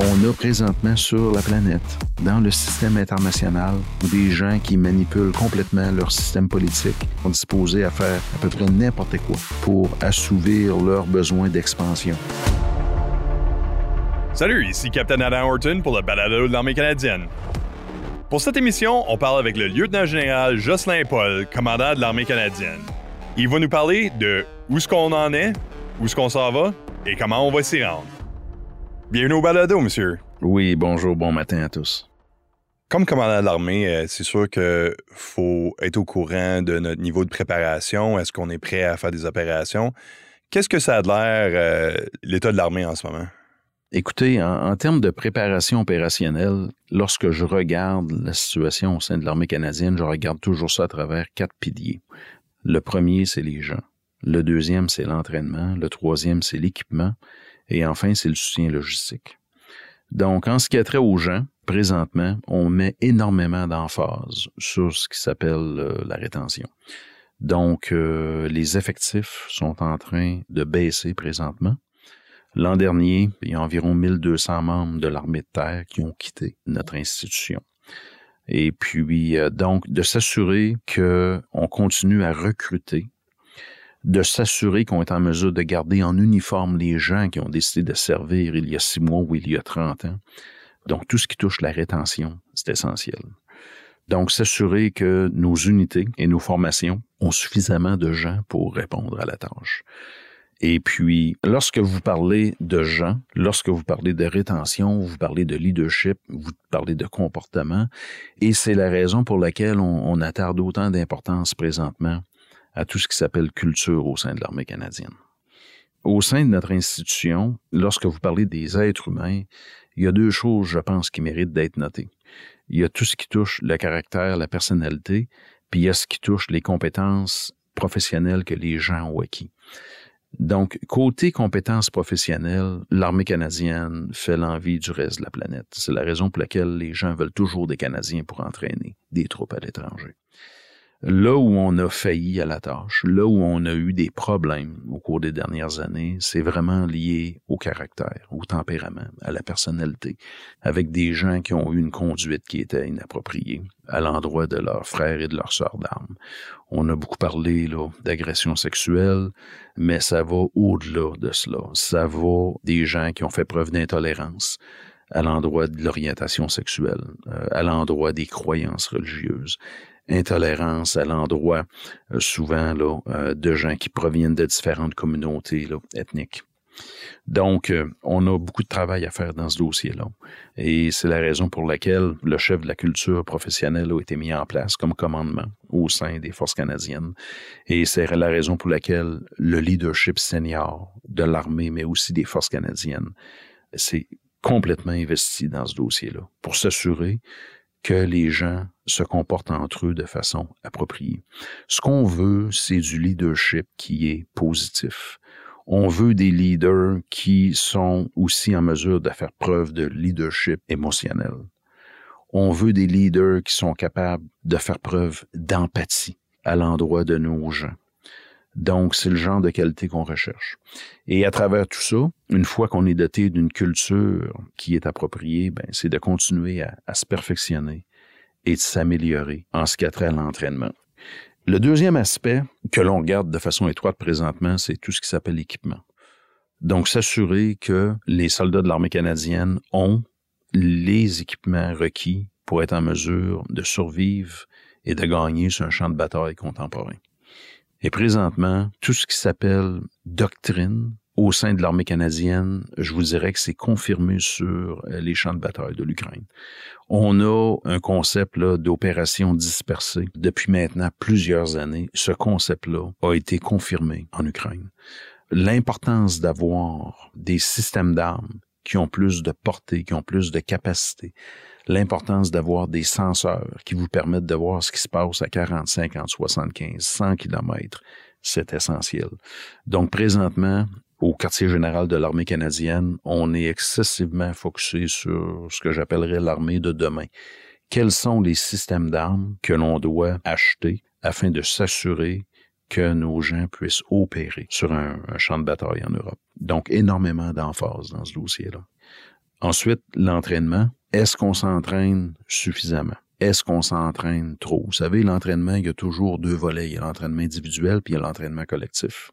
On a présentement sur la planète, dans le système international, des gens qui manipulent complètement leur système politique, sont disposés à faire à peu près n'importe quoi pour assouvir leurs besoins d'expansion. Salut, ici Captain Adam Horton pour le balado de l'armée canadienne. Pour cette émission, on parle avec le lieutenant-général Jocelyn Paul, commandant de l'armée canadienne. Il va nous parler de où est-ce qu'on en est, où est-ce qu'on s'en va et comment on va s'y rendre. Bienvenue au balado, monsieur. Oui, bonjour, bon matin à tous. Comme commandant de l'armée, euh, c'est sûr qu'il faut être au courant de notre niveau de préparation. Est-ce qu'on est prêt à faire des opérations? Qu'est-ce que ça a de l'air, euh, l'état de l'armée en ce moment? Écoutez, en, termes de préparation opérationnelle, lorsque je regarde la situation au sein de l'armée canadienne, je regarde toujours ça à travers quatre piliers. Le premier, c'est les gens. Le deuxième, c'est l'entraînement. Le troisième, c'est l'équipement. Et enfin, c'est le soutien logistique. Donc, en ce qui a trait aux gens, présentement, on met énormément d'emphase sur ce qui s'appelle euh, la rétention. Donc, euh, les effectifs sont en train de baisser présentement. L'an dernier, il y a environ 1200 membres de l'armée de terre qui ont quitté notre institution. Et puis, euh, donc, de s'assurer qu'on continue à recruter de s'assurer qu'on est en mesure de garder en uniforme les gens qui ont décidé de servir il y a six mois ou il y a 30 ans. Donc, tout ce qui touche la rétention, c'est essentiel. Donc, s'assurer que nos unités et nos formations ont suffisamment de gens pour répondre à la tâche. Et puis, lorsque vous parlez de gens, lorsque vous parlez de rétention, vous parlez de leadership, vous parlez de comportement, et c'est la raison pour laquelle on, on attarde autant d'importance présentement à tout ce qui s'appelle culture au sein de l'armée canadienne. Au sein de notre institution, lorsque vous parlez des êtres humains, il y a deux choses, je pense, qui méritent d'être notées. Il y a tout ce qui touche le caractère, la personnalité, puis il y a ce qui touche les compétences professionnelles que les gens ont acquis. Donc, côté compétences professionnelles, l'armée canadienne fait l'envie du reste de la planète. C'est la raison pour laquelle les gens veulent toujours des Canadiens pour entraîner des troupes à l'étranger. Là où on a failli à la tâche, là où on a eu des problèmes au cours des dernières années, c'est vraiment lié au caractère, au tempérament, à la personnalité, avec des gens qui ont eu une conduite qui était inappropriée à l'endroit de leurs frères et de leurs sœurs d'armes. On a beaucoup parlé d'agression sexuelle, mais ça va au-delà de cela. Ça va des gens qui ont fait preuve d'intolérance à l'endroit de l'orientation sexuelle, euh, à l'endroit des croyances religieuses intolérance à l'endroit, euh, souvent là, euh, de gens qui proviennent de différentes communautés ethniques. Donc, euh, on a beaucoup de travail à faire dans ce dossier-là. Et c'est la raison pour laquelle le chef de la culture professionnelle a été mis en place comme commandement au sein des forces canadiennes. Et c'est la raison pour laquelle le leadership senior de l'armée, mais aussi des forces canadiennes, s'est complètement investi dans ce dossier-là pour s'assurer que les gens se comportent entre eux de façon appropriée. Ce qu'on veut, c'est du leadership qui est positif. On veut des leaders qui sont aussi en mesure de faire preuve de leadership émotionnel. On veut des leaders qui sont capables de faire preuve d'empathie à l'endroit de nos gens. Donc, c'est le genre de qualité qu'on recherche. Et à travers tout ça, une fois qu'on est doté d'une culture qui est appropriée, ben, c'est de continuer à, se perfectionner et de s'améliorer en ce qui a trait à l'entraînement. Le deuxième aspect que l'on regarde de façon étroite présentement, c'est tout ce qui s'appelle l'équipement. Donc, s'assurer que les soldats de l'armée canadienne ont les équipements requis pour être en mesure de survivre et de gagner sur un champ de bataille contemporain. Et présentement, tout ce qui s'appelle doctrine au sein de l'armée canadienne, je vous dirais que c'est confirmé sur euh, les champs de bataille de l'Ukraine. On a un concept d'opération dispersée depuis maintenant plusieurs années. Ce concept-là a été confirmé en Ukraine. L'importance d'avoir des systèmes d'armes qui ont plus de portée, qui ont plus de capacité, l'importance d'avoir des senseurs qui vous permettent de voir ce qui se passe à 40, 50, 75, 100 kilomètres, c'est essentiel. Donc présentement, au quartier général de l'armée canadienne, on est excessivement focusé sur ce que j'appellerais l'armée de demain. Quels sont les systèmes d'armes que l'on doit acheter afin de s'assurer que nos gens puissent opérer sur un, un champ de bataille en Europe? Donc, énormément d'emphase dans ce dossier-là. Ensuite, l'entraînement. Est-ce qu'on s'entraîne suffisamment? Est-ce qu'on s'entraîne trop? Vous savez, l'entraînement, il y a toujours deux volets. Il y a l'entraînement individuel puis il y a l'entraînement collectif.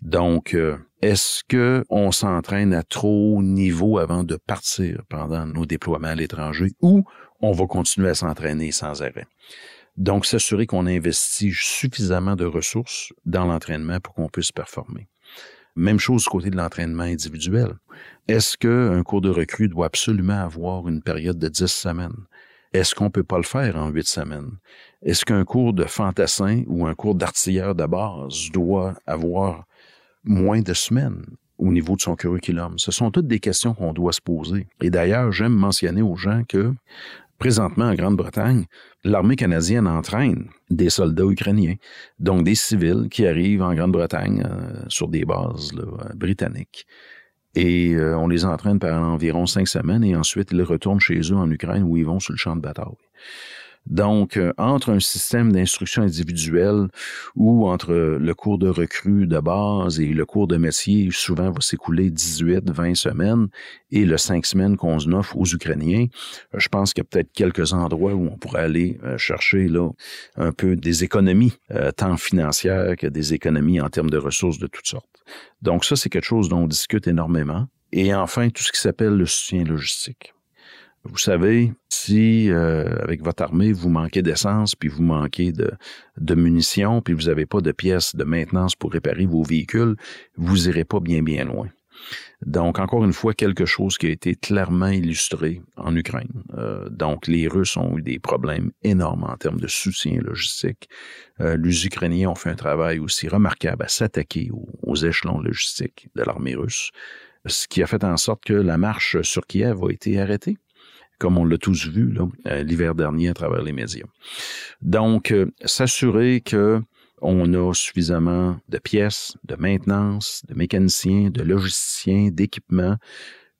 Donc, euh, est-ce que on s'entraîne à trop haut niveau avant de partir pendant nos déploiements à l'étranger ou on va continuer à s'entraîner sans arrêt? Donc, s'assurer qu'on investit suffisamment de ressources dans l'entraînement pour qu'on puisse performer. Même chose du côté de l'entraînement individuel. Est-ce qu'un cours de recrue doit absolument avoir une période de 10 semaines? Est-ce qu'on peut pas le faire en huit semaines? Est-ce qu'un cours de fantassin ou un cours d'artilleur de base doit avoir moins de semaines au niveau de son curriculum? Ce sont toutes des questions qu'on doit se poser. Et d'ailleurs, j'aime mentionner aux gens que présentement en Grande-Bretagne, l'armée canadienne entraîne des soldats ukrainiens, donc des civils qui arrivent en Grande-Bretagne euh, sur des bases britanniques. Et euh, on les entraîne pendant environ cinq semaines et ensuite ils retournent chez eux en Ukraine où ils vont sur le champ de bataille. Donc, euh, entre un système d'instruction individuelle ou entre le cours de recrue de base et le cours de métier, souvent va s'écouler 18, 20 semaines, et le 5 semaines qu'on offre aux Ukrainiens, euh, je pense qu'il y a peut-être quelques endroits où on pourrait aller euh, chercher là un peu des économies, tant financières que des économies en termes de ressources de toutes sortes. Donc ça, c'est quelque chose dont on discute énormément. Et enfin, tout ce qui s'appelle le soutien logistique. Vous savez, si euh, avec votre armée, vous manquez d'essence, puis vous manquez de, de munitions, puis vous n'avez pas de pièces de maintenance pour réparer vos véhicules, vous irez pas bien bien loin. Donc, encore une fois, quelque chose qui a été clairement illustré en Ukraine. Euh, donc, les Russes ont eu des problèmes énormes en termes de soutien logistique. Euh, les Ukrainiens ont fait un travail aussi remarquable à s'attaquer aux, aux échelons logistiques de l'armée russe, ce qui a fait en sorte que la marche sur Kiev a été arrêtée comme on l'a tous vu euh, l'hiver dernier à travers les médias. Donc, euh, s'assurer que on a suffisamment de pièces, de maintenance, de mécaniciens, de logisticiens, d'équipements,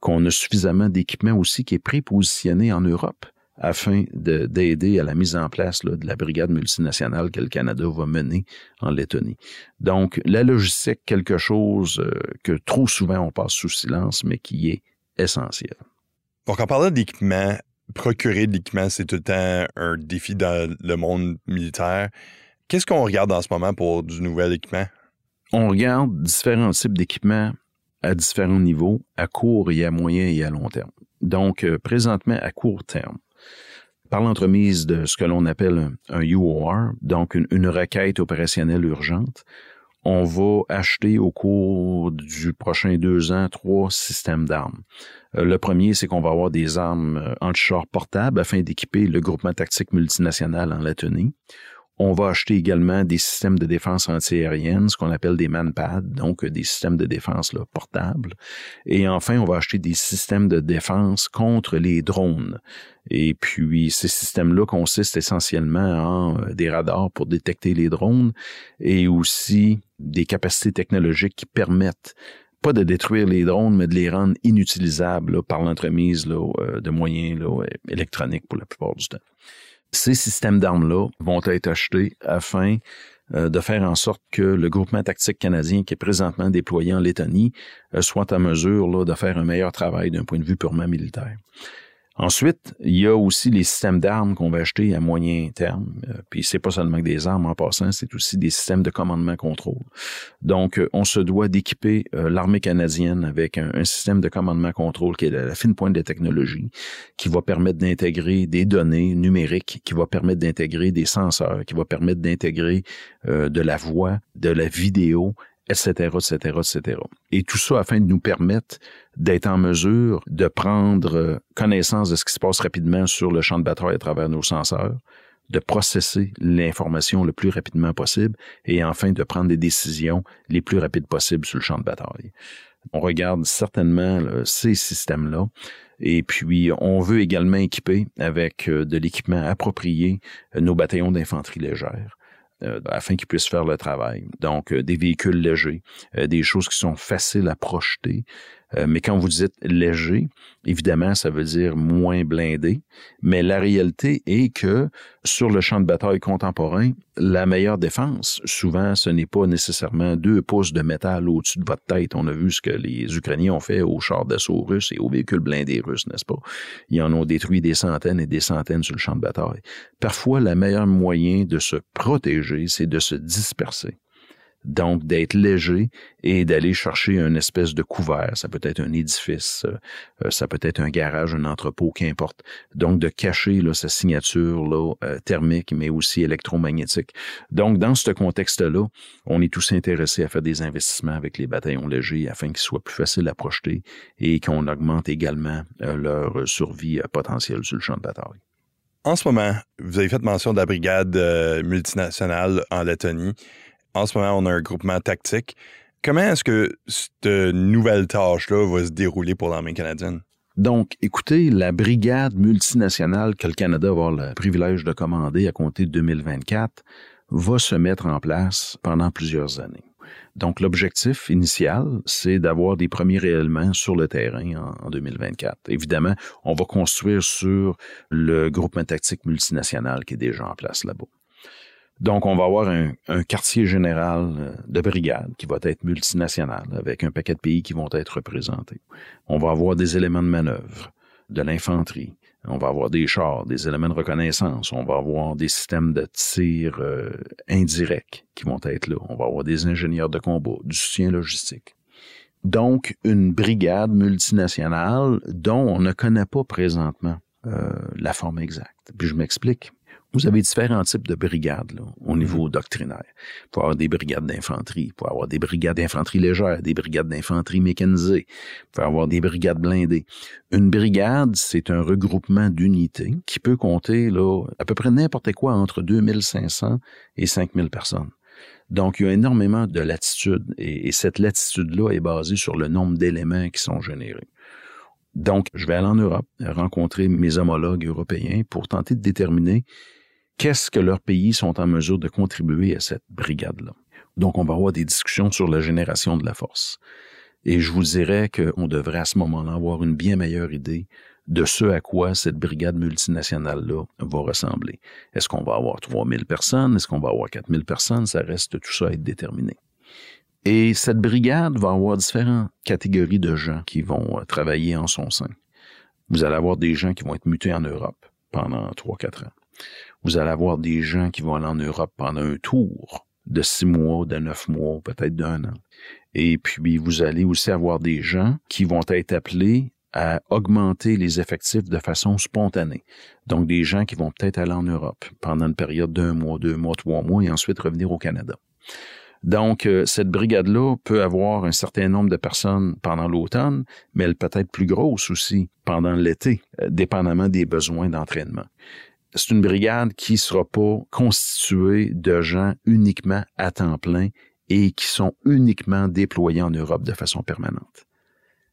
qu'on a suffisamment d'équipements aussi qui est prépositionné en Europe afin d'aider à la mise en place de la brigade multinationale que le Canada va mener en Lettonie. Donc, la logistique, quelque chose euh, que trop souvent on passe sous silence, mais qui est essentiel. Donc, en parlant d'équipement, procurer de l'équipement, c'est tout le temps un défi dans le monde militaire. Qu'est-ce qu'on regarde en ce moment pour du nouvel équipement? On regarde différents types d'équipements à différents niveaux, à court et à moyen et à long terme. Donc, euh, présentement, à court terme, par l'entremise de ce que l'on appelle un, UOR, donc une, requête opérationnelle urgente, on va acheter au cours du prochain deux ans trois systèmes d'armes. Euh, le premier, c'est qu'on va avoir des armes euh, anti-char portables afin d'équiper le groupement tactique multinational en Lettonie. On va acheter également des systèmes de défense antiaérienne, ce qu'on appelle des manpads, donc euh, des systèmes de défense portables. Et enfin, on va acheter des systèmes de défense contre les drones. Et puis, ces systèmes-là consistent essentiellement en des radars pour détecter les drones et aussi des capacités technologiques qui permettent pas de détruire les drones, mais de les rendre inutilisables par l'entremise euh, de moyens électroniques pour la plupart du temps. Ces systèmes d'armes-là vont être achetés afin euh, de faire en sorte que le groupement tactique canadien qui est présentement déployé en Lettonie euh, soit en mesure de faire un meilleur travail d'un point de vue purement militaire. Ensuite, il y a aussi les systèmes d'armes qu'on va acheter à moyen terme. Euh, puis c'est pas seulement des armes en passant, c'est aussi des systèmes de commandement-contrôle. Donc, euh, on se doit d'équiper euh, l'armée canadienne avec un, système de commandement-contrôle qui est à la fine pointe de la technologie, qui va permettre d'intégrer des données numériques, qui va permettre d'intégrer des senseurs, qui va permettre d'intégrer de la voix, de la vidéo etc., etc., etc. Et tout ça afin de nous permettre d'être en mesure de prendre connaissance de ce qui se passe rapidement sur le champ de bataille à travers nos senseurs, de processer l'information le plus rapidement possible et enfin de prendre des décisions les plus rapides possibles sur le champ de bataille. On regarde certainement ces systèmes-là. Et puis, on veut également équiper avec euh, de l'équipement approprié euh, nos bataillons d'infanterie légère. Euh, afin qu'ils puissent faire le travail. Donc, euh, des véhicules légers, euh, des choses qui sont faciles à projeter, Euh, mais quand vous dites léger, évidemment, ça veut dire moins blindé. Mais la réalité est que sur le champ de bataille contemporain, la meilleure défense, souvent, ce n'est pas nécessairement deux pouces de métal au-dessus de votre tête. On a vu ce que les Ukrainiens ont fait aux chars d'assaut russes et aux véhicules blindés russes, n'est-ce pas? Ils en ont détruit des centaines et des centaines sur le champ de bataille. Parfois, le meilleur moyen de se protéger, c'est de se disperser. Donc, d'être léger et d'aller chercher une espèce de couvert. Ça peut être un édifice, euh, euh, ça peut être un garage, un entrepôt, qu'importe. Donc, de cacher là, sa signature là, euh, thermique, mais aussi électromagnétique. Donc, dans ce contexte-là, on est tous intéressés à faire des investissements avec les bataillons légers afin qu'ils soient plus faciles à projeter et qu'on augmente également leur survie potentielle sur le champ de bataille. En ce moment, vous avez fait mention de la brigade multinationale en Lettonie en ce moment, on a un groupement tactique. Comment est-ce que cette nouvelle tâche-là va se dérouler pour l'armée canadienne? Donc, écoutez, la brigade multinationale que le Canada va avoir le privilège de commander à compter de 2024 va se mettre en place pendant plusieurs années. Donc, l'objectif initial, c'est d'avoir des premiers réellement sur le terrain en, 2024. Évidemment, on va construire sur le groupement tactique multinational qui est déjà en place là-bas. Donc, on va avoir un, quartier général euh, de brigade qui va être multinational avec un paquet de pays qui vont être représentés. On va avoir des éléments de manœuvre, de l'infanterie. On va avoir des chars, des éléments de reconnaissance. On va avoir des systèmes de tir euh, indirects qui vont être là. On va avoir des ingénieurs de combat, du soutien logistique. Donc, une brigade multinationale dont on ne connaît pas présentement euh, la forme exacte. Puis je m'explique. Vous avez différents types de brigades là, au mhm. niveau doctrinaire. Faut avoir des brigades d'infanterie, faut avoir des brigades d'infanterie légère, des brigades d'infanterie mécanisée, faut avoir des brigades blindées. Une brigade, c'est un regroupement d'unités qui peut compter là, à peu près n'importe quoi entre 2500 et 5000 personnes. Donc, il y a énormément de latitude et, et cette latitude-là est basée sur le nombre d'éléments qui sont générés. Donc, je vais aller en Europe, rencontrer mes homologues européens pour tenter de déterminer qu'est-ce que leurs pays sont en mesure de contribuer à cette brigade-là? Donc, on va avoir des discussions sur la génération de la force. Et je vous dirais qu'on devrait à ce moment-là avoir une bien meilleure idée de ce à quoi cette brigade multinationale-là va ressembler. Est-ce qu'on va avoir 3000 personnes? Est-ce qu'on va avoir 4000 personnes? Ça reste tout ça à être déterminé. Et cette brigade va avoir différentes catégories de gens qui vont euh, travailler en son sein. Vous allez avoir des gens qui vont être mutés en Europe pendant 3-4 ans vous allez avoir des gens qui vont aller en Europe pendant un tour de six mois, de neuf mois, peut-être d'un an. Et puis, vous allez aussi avoir des gens qui vont être appelés à augmenter les effectifs de façon spontanée. Donc, des gens qui vont peut-être aller en Europe pendant une période d'un mois, deux mois, trois mois et ensuite revenir au Canada. Donc, euh, cette brigade-là peut avoir un certain nombre de personnes pendant l'automne, mais elle peut être plus grosse aussi pendant l'été, euh, dépendamment des besoins d'entraînement c'est une brigade qui sera pas constituée de gens uniquement à temps plein et qui sont uniquement déployés en Europe de façon permanente.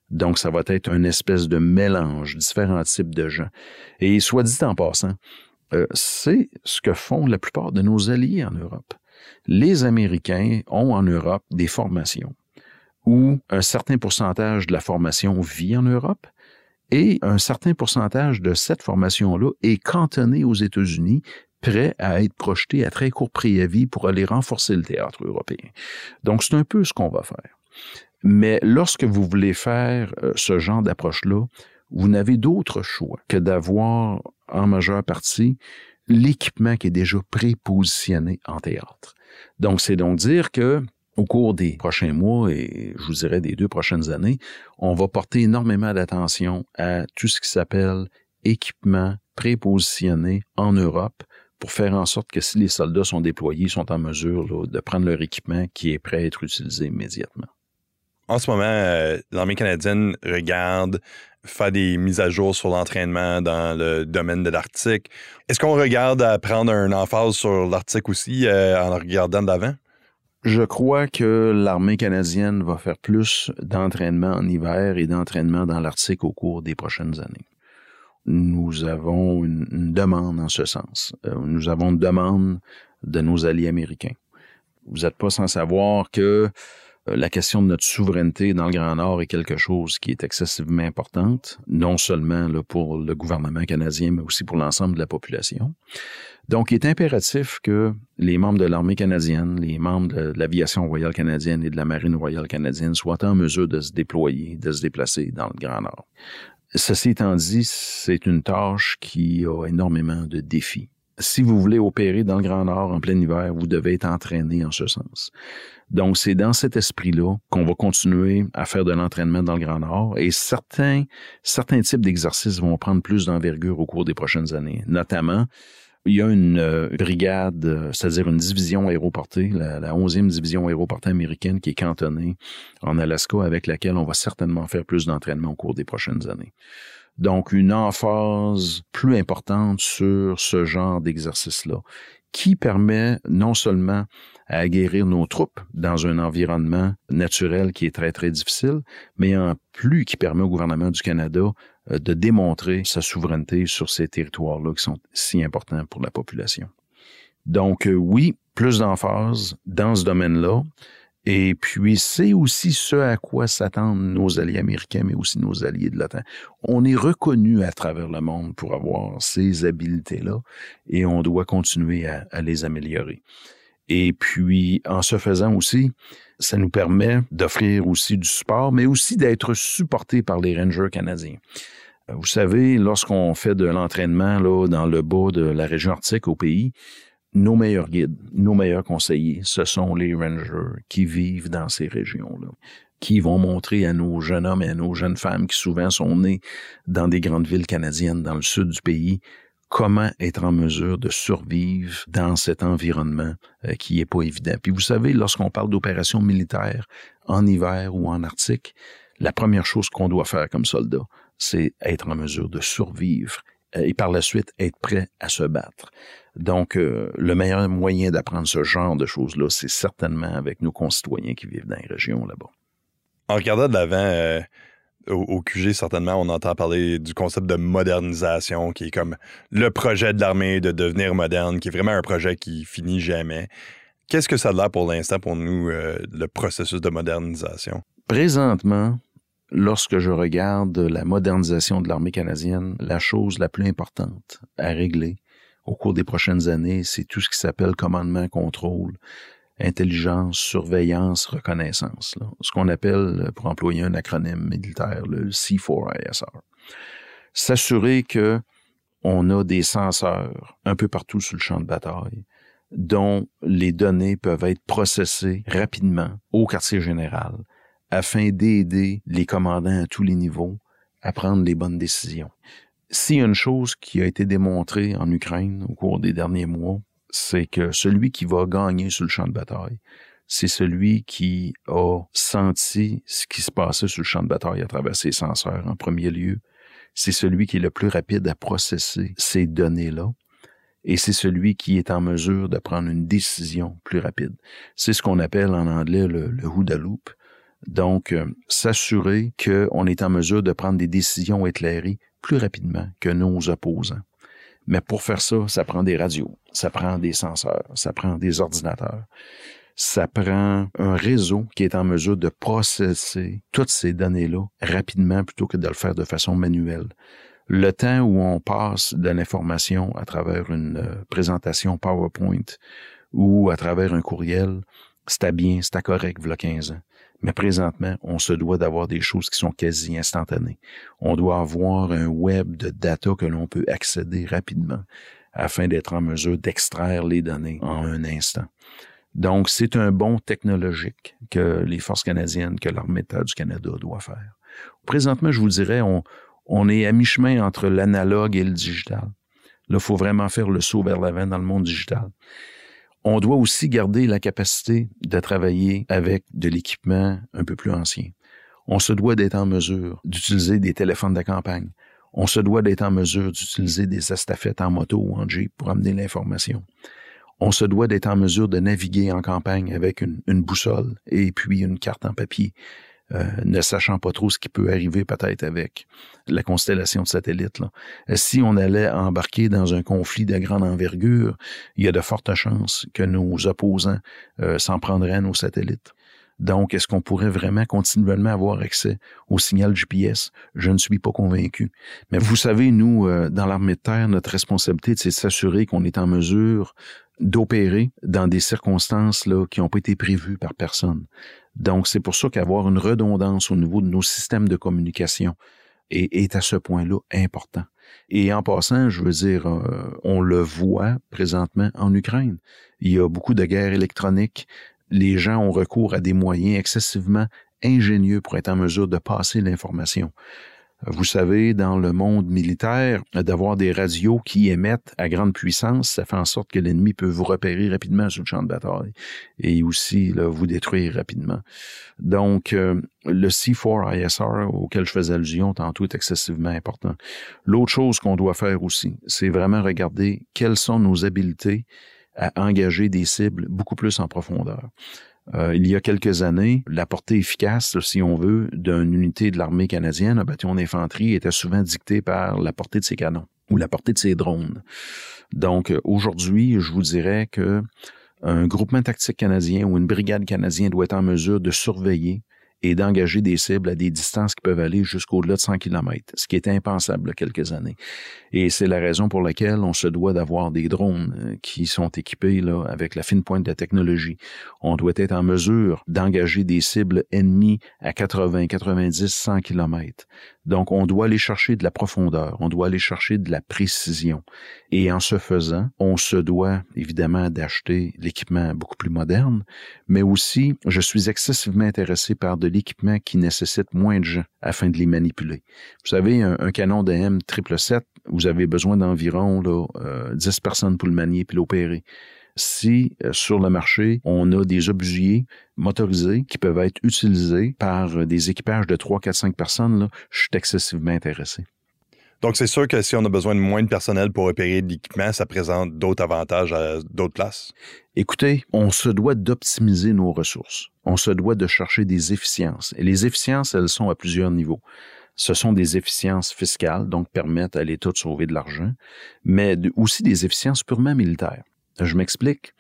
Donc, ça va être une espèce de mélange, différents types de gens. Et soit dit en passant, euh, c'est ce que font la plupart de nos alliés en Europe. Les Américains ont en Europe des formations où un certain pourcentage de la formation vit en Europe et un certain pourcentage de cette formation-là est cantonné aux États-Unis, prêt à être projeté à très court préavis pour aller renforcer le théâtre européen. Donc, c'est un peu ce qu'on va faire. Mais lorsque vous voulez faire euh, ce genre d'approche-là, vous n'avez d'autre choix que d'avoir en majeure partie l'équipement qui est déjà prépositionné en théâtre. Donc, c'est donc dire que au cours des prochains mois et je vous dirais des deux prochaines années, on va porter énormément d'attention à tout ce qui s'appelle équipement prépositionné en Europe pour faire en sorte que si les soldats sont déployés, ils sont en mesure de prendre leur équipement qui est prêt à être utilisé immédiatement. En ce moment, euh, l'armée canadienne regarde faire des mises à jour sur l'entraînement dans le domaine de l'Arctique. Est-ce qu'on regarde à prendre un emphase sur l'Arctique aussi euh, en regardant d'avant? Je crois que l'armée canadienne va faire plus d'entraînement en hiver et d'entraînement dans l'Arctique au cours des prochaines années. Nous avons une, demande en ce sens. Euh, nous avons une demande de nos alliés américains. Vous n'êtes pas sans savoir que la question de notre souveraineté dans le Grand Nord est quelque chose qui est excessivement importante, non seulement pour le gouvernement canadien, mais aussi pour l'ensemble de la population. Donc, il est impératif que les membres de l'armée canadienne, les membres de l'aviation royale canadienne et de la marine royale canadienne soient en mesure de se déployer, de se déplacer dans le Grand Nord. Ceci étant dit, c'est une tâche qui a énormément de défis. Si vous voulez opérer dans le Grand Nord en plein hiver, vous devez être entraîné en ce sens. Donc, c'est dans cet esprit-là qu'on va continuer à faire de l'entraînement dans le Grand Nord et certains, certains types d'exercices vont prendre plus d'envergure au cours des prochaines années, notamment il y a une euh, brigade, euh, c'est-à-dire une division aéroportée, la, la 11e division aéroportée américaine qui est cantonnée en Alaska, avec laquelle on va certainement faire plus d'entraînement au cours des prochaines années. Donc, une emphase plus importante sur ce genre d'exercice-là, qui permet non seulement à aguerrir nos troupes dans un environnement naturel qui est très, très difficile, mais en plus qui permet au gouvernement du Canada euh, de démontrer sa souveraineté sur ces territoires-là qui sont si importants pour la population. Donc euh, oui, plus d'emphase dans ce domaine-là. Et puis, c'est aussi ce à quoi s'attendent nos alliés américains, mais aussi nos alliés de l'OTAN. On est reconnu à travers le monde pour avoir ces habiletés-là et on doit continuer à, les améliorer. Et puis, en se faisant aussi, ça nous permet d'offrir aussi du support, mais aussi d'être supporté par les rangers canadiens. Vous savez, lorsqu'on fait de l'entraînement là dans le bas de la région arctique au pays, nos meilleurs guides, nos meilleurs conseillers, ce sont les rangers qui vivent dans ces régions-là, qui vont montrer à nos jeunes hommes et à nos jeunes femmes qui souvent sont nés dans des grandes villes canadiennes dans le sud du pays, comment être en mesure de survivre dans cet environnement euh, qui est pas évident. Puis vous savez, lorsqu'on parle d'opérations militaires en hiver ou en Arctique, la première chose qu'on doit faire comme soldat, c'est être en mesure de survivre et par la suite être prêt à se battre. Donc, euh, le meilleur moyen d'apprendre ce genre de choses-là, c'est certainement avec nos concitoyens qui vivent dans les régions là-bas. En regardant de l'avant, au, QG, certainement, on entend parler du concept de modernisation, qui est comme le projet de l'armée de devenir moderne, qui est vraiment un projet qui finit jamais. Qu'est-ce que ça a l'air pour l'instant pour nous, euh, le processus de modernisation? Présentement, lorsque je regarde la modernisation de l'armée canadienne, la chose la plus importante à régler au cours des prochaines années, c'est tout ce qui s'appelle commandement, contrôle, intelligence, surveillance, reconnaissance. Ce qu'on appelle, pour employer un acronyme militaire, le C4ISR. S'assurer que on a des senseurs un peu partout sur le champ de bataille dont les données peuvent être processées rapidement au quartier général afin d'aider les commandants à tous les niveaux à prendre les bonnes décisions. S'il y a une chose qui a été démontrée en Ukraine au cours des derniers mois, c'est que celui qui va gagner sur le champ de bataille, c'est celui qui a senti ce qui se passait sur le champ de bataille à travers ses senseurs en premier lieu. C'est celui qui est le plus rapide à processer ces données-là. Et c'est celui qui est en mesure de prendre une décision plus rapide. C'est ce qu'on appelle en anglais le, le Huda Loop. Donc, euh, s'assurer qu'on est en mesure de prendre des décisions éclairées plus rapidement que nos opposants. Mais pour faire ça, ça prend des radios, ça prend des senseurs, ça prend des ordinateurs. Ça prend un réseau qui est en mesure de processer toutes ces données-là rapidement plutôt que de le faire de façon manuelle. Le temps où on passe de l'information à travers une euh, présentation PowerPoint ou à travers un courriel, c'était bien, c'était correct, voilà 15 ans. Mais présentement, on se doit d'avoir des choses qui sont quasi instantanées. On doit avoir un web de data que l'on peut accéder rapidement afin d'être en mesure d'extraire les données en un instant. Donc, c'est un bon technologique que les forces canadiennes, que l'armée du Canada doit faire. Présentement, je vous dirais, on, on est à mi-chemin entre l'analogue et le digital. Là, il faut vraiment faire le saut vers l'avant dans le monde digital on doit aussi garder la capacité de travailler avec de l'équipement un peu plus ancien. On se doit d'être en mesure d'utiliser des téléphones de campagne. On se doit d'être en mesure d'utiliser des estafettes en moto ou en jeep pour amener l'information. On se doit d'être en mesure de naviguer en campagne avec une, une boussole et puis une carte en papier euh, ne sachant pas trop ce qui peut arriver peut-être avec la constellation de satellites. Euh, si on allait embarquer dans un conflit de grande envergure, il y a de fortes chances que nos opposants euh, s'en prendraient à nos satellites. Donc, est-ce qu'on pourrait vraiment continuellement avoir accès au signal GPS? Je ne suis pas convaincu. Mais vous savez, nous, dans l'armée de terre, notre responsabilité, c'est de s'assurer qu'on est en mesure d'opérer dans des circonstances là, qui n'ont pas été prévues par personne. Donc, c'est pour ça qu'avoir une redondance au niveau de nos systèmes de communication est, à ce point-là important. Et en passant, je veux dire, euh, on le voit présentement en Ukraine. Il y a beaucoup de guerres électroniques. Les gens ont recours à des moyens excessivement ingénieux pour être en mesure de passer l'information. Vous savez, dans le monde militaire, d'avoir des radios qui émettent à grande puissance, ça fait en sorte que l'ennemi peut vous repérer rapidement sur le champ de bataille et aussi vous détruire rapidement. Donc, euh, le C4ISR auquel je faisais allusion tantôt est excessivement important. L'autre chose qu'on doit faire aussi, c'est vraiment regarder quelles sont nos habiletés à engager des cibles beaucoup plus en profondeur. Euh, il y a quelques années, la portée efficace, si on veut, d'une unité de l'armée canadienne, un bâtiment d'infanterie, était souvent dictée par la portée de ses canons ou la portée de ses drones. Donc euh, aujourd'hui, je vous dirais que un groupement tactique canadien ou une brigade canadienne doit être en mesure de surveiller et d'engager des cibles à des distances qui peuvent aller jusqu'au-delà de 100 km, ce qui était impensable quelques années. Et c'est la raison pour laquelle on se doit d'avoir des drones euh, qui sont équipés là, avec la fine pointe de la technologie. On doit être en mesure d'engager des cibles ennemies à 80, 90, 100 km. Donc, on doit aller chercher de la profondeur, on doit aller chercher de la précision. Et en ce faisant, on se doit évidemment d'acheter l'équipement beaucoup plus moderne, mais aussi, je suis excessivement intéressé par de l'équipement qui nécessite moins de gens afin de les manipuler. Vous savez, un, canon de M777, vous avez besoin d'environ euh, 10 personnes pour le manier puis l'opérer si euh, sur le marché, on a des obusiers motorisés qui peuvent être utilisés par euh, des équipages de 3, 4, 5 personnes, là, je suis excessivement intéressé. Donc, c'est sûr que si on a besoin de moins de personnel pour opérer l'équipement, ça présente d'autres avantages à d'autres places. Écoutez, on se doit d'optimiser nos ressources. On se doit de chercher des efficiences. Et les efficiences, elles sont à plusieurs niveaux. Ce sont des efficiences fiscales, donc permettent à l'État de sauver de l'argent, mais aussi des efficiences purement militaires. Je m'explique.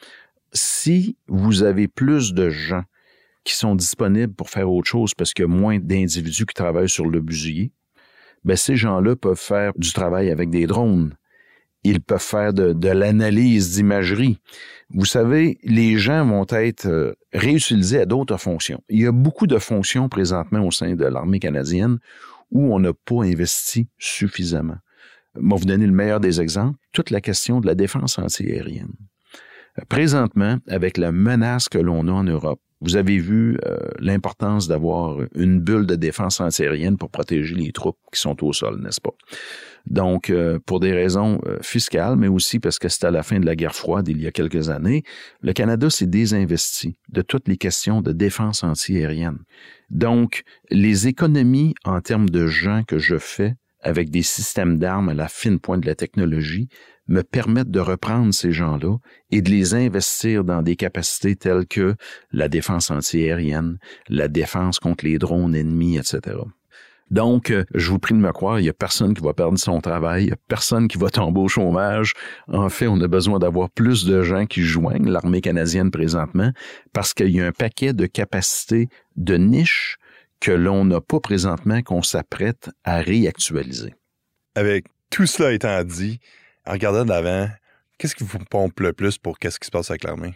Si vous avez plus de gens qui sont disponibles pour faire autre chose parce qu'il y a moins d'individus qui travaillent sur le busier, ben ces gens-là peuvent faire du travail avec des drones. Ils peuvent faire de, l'analyse d'imagerie. Vous savez, les gens vont être euh, réutilisés à d'autres fonctions. Il y a beaucoup de fonctions présentement au sein de l'armée canadienne où on n'a pas investi suffisamment. Moi, vous donner le meilleur des exemples, toute la question de la défense antiaérienne. Présentement, avec la menace que l'on a en Europe, vous avez vu euh, l'importance d'avoir une bulle de défense antiaérienne pour protéger les troupes qui sont au sol, n'est-ce pas? Donc, euh, pour des raisons euh, fiscales, mais aussi parce que c'était à la fin de la guerre froide il y a quelques années, le Canada s'est désinvesti de toutes les questions de défense antiaérienne. Donc, les économies en termes de gens que je fais avec des systèmes d'armes à la fine pointe de la technologie, me permettent de reprendre ces gens-là et de les investir dans des capacités telles que la défense antiaérienne, la défense contre les drones ennemis, etc. Donc, euh, je vous prie de me croire, il n'y a personne qui va perdre son travail, il n'y a personne qui va tomber au chômage. En fait, on a besoin d'avoir plus de gens qui joignent l'armée canadienne présentement parce qu'il y a un paquet de capacités de niche que l'on n'a pas présentement, qu'on s'apprête à réactualiser. Avec tout cela étant dit, en regardant d'avant, qu'est-ce qui vous pompe le plus pour qu'est-ce qui se passe avec l'armée?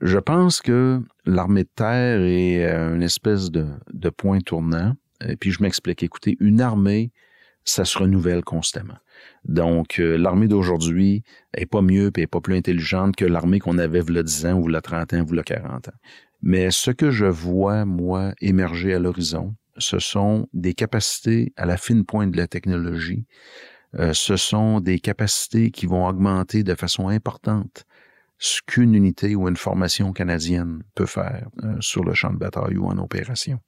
Je pense que l'armée de terre est euh, une espèce de, de point tournant. Et puis je m'explique. Écoutez, une armée, ça se renouvelle constamment. Donc, euh, l'armée d'aujourd'hui est pas mieux et pas plus intelligente que l'armée qu'on avait a 10 ans ou a 30 ans ou il y a 40 ans. Mais ce que je vois, moi, émerger à l'horizon, ce sont des capacités à la fine pointe de la technologie. Euh, ce sont des capacités qui vont augmenter de façon importante ce qu'une unité ou une formation canadienne peut faire euh, sur le champ de bataille ou en opération.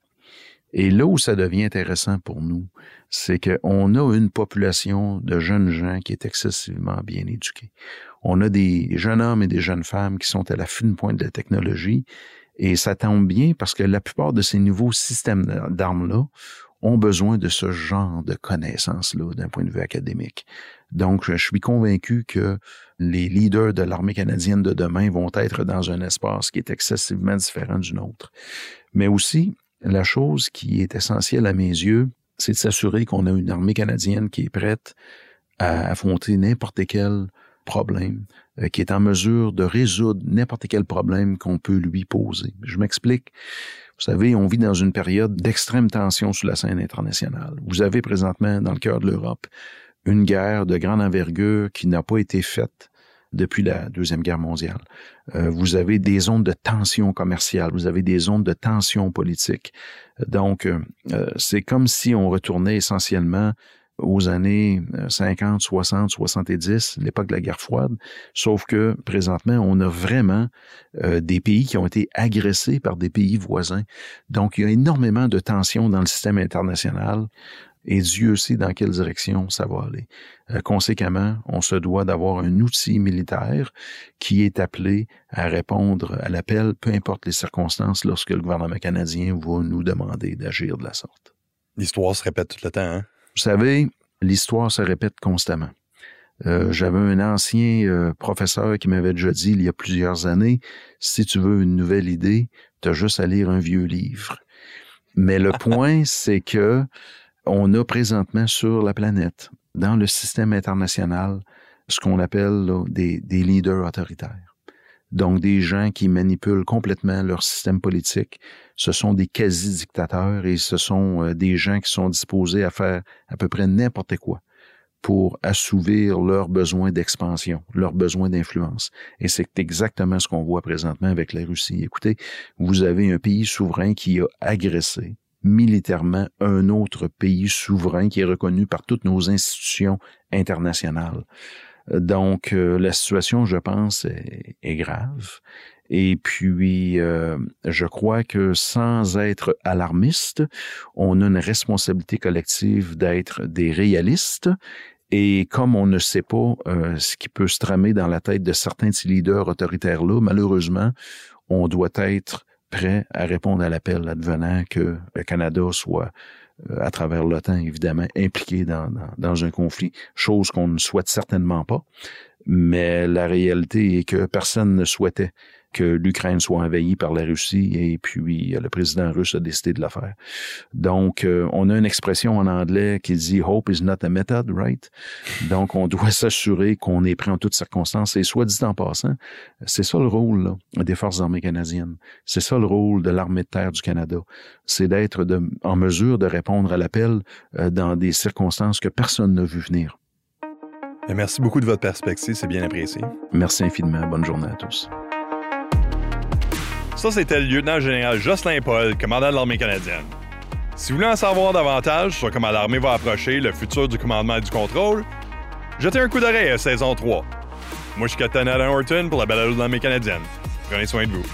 Et là où ça devient intéressant pour nous, c'est qu'on a une population de jeunes gens qui est excessivement bien éduquée. On a des jeunes hommes et des jeunes femmes qui sont à la fine pointe de la technologie et ça tombe bien parce que la plupart de ces nouveaux systèmes d'armes-là ont besoin de ce genre de connaissances-là d'un point de vue académique. Donc, je suis convaincu que les leaders de l'armée canadienne de demain vont être dans un espace qui est excessivement différent du nôtre. Mais aussi, la chose qui est essentielle à mes yeux, c'est de s'assurer qu'on a une armée canadienne qui est prête à affronter n'importe quel problème, euh, qui est en mesure de résoudre n'importe quel problème qu'on peut lui poser. Je m'explique. Vous savez, on vit dans une période d'extrême tension sur la scène internationale. Vous avez présentement, dans le cœur de l'Europe, une guerre de grande envergure qui n'a pas été faite depuis la Deuxième Guerre mondiale. Euh, vous avez des zones de tension commerciale, vous avez des zones de tension politique. Donc, euh, c'est comme si on retournait essentiellement aux années 50, 60, 70, l'époque de la guerre froide, sauf que présentement, on a vraiment euh, des pays qui ont été agressés par des pays voisins. Donc, il y a énormément de tensions dans le système international et Dieu sait dans quelle direction ça va aller. Euh, conséquemment, on se doit d'avoir un outil militaire qui est appelé à répondre à l'appel, peu importe les circonstances, lorsque le gouvernement canadien va nous demander d'agir de la sorte. L'histoire se répète tout le temps, hein? Vous savez, l'histoire se répète constamment. Euh, j'avais un ancien euh, professeur qui m'avait déjà dit il y a plusieurs années, si tu veux une nouvelle idée, tu as juste à lire un vieux livre. Mais le point, c'est que on a présentement sur la planète, dans le système international, ce qu'on appelle des, des leaders autoritaires. Donc, des gens qui manipulent complètement leur système politique. Ce sont des quasi-dictateurs et ce sont euh, des gens qui sont disposés à faire à peu près n'importe quoi pour assouvir leurs besoins d'expansion, leurs besoins d'influence. Et c'est exactement ce qu'on voit présentement avec la Russie. Écoutez, vous avez un pays souverain qui a agressé militairement un autre pays souverain qui est reconnu par toutes nos institutions internationales. Donc, euh, la situation, je pense, est, grave. Et puis, euh, je crois que sans être alarmiste, on a une responsabilité collective d'être des réalistes. Et comme on ne sait pas euh, ce qui peut se tramer dans la tête de certains de ces leaders autoritaires-là, malheureusement, on doit être prêt à répondre à l'appel advenant que le Canada soit à travers l'OTAN, évidemment, impliqué dans, dans, un conflit, chose qu'on ne souhaite certainement pas. Mais la réalité est que personne ne souhaitait que l'Ukraine soit envahie par la Russie et puis euh, le président russe a décidé de la faire. Donc, euh, on a une expression en anglais qui dit Hope is not a method, right? Donc, on doit s'assurer qu'on est prêt en toutes circonstances. Et soit dit en passant, c'est ça le rôle des forces armées canadiennes. C'est ça le rôle de l'armée de terre du Canada. C'est d'être en mesure de répondre à l'appel euh, dans des circonstances que personne n'a vu venir. Merci beaucoup de votre perspective, c'est bien apprécié. Merci infiniment. Bonne journée à tous. Ça, c'était le lieutenant-général Jocelyn Paul, commandant de l'armée canadienne. Si vous voulez en savoir davantage sur comment l'armée va approcher le futur du commandement et du contrôle, jetez un coup d'oreille à saison 3. Moi, je suis Captain Adam Horton pour la balade de l'armée canadienne. Prenez soin de vous.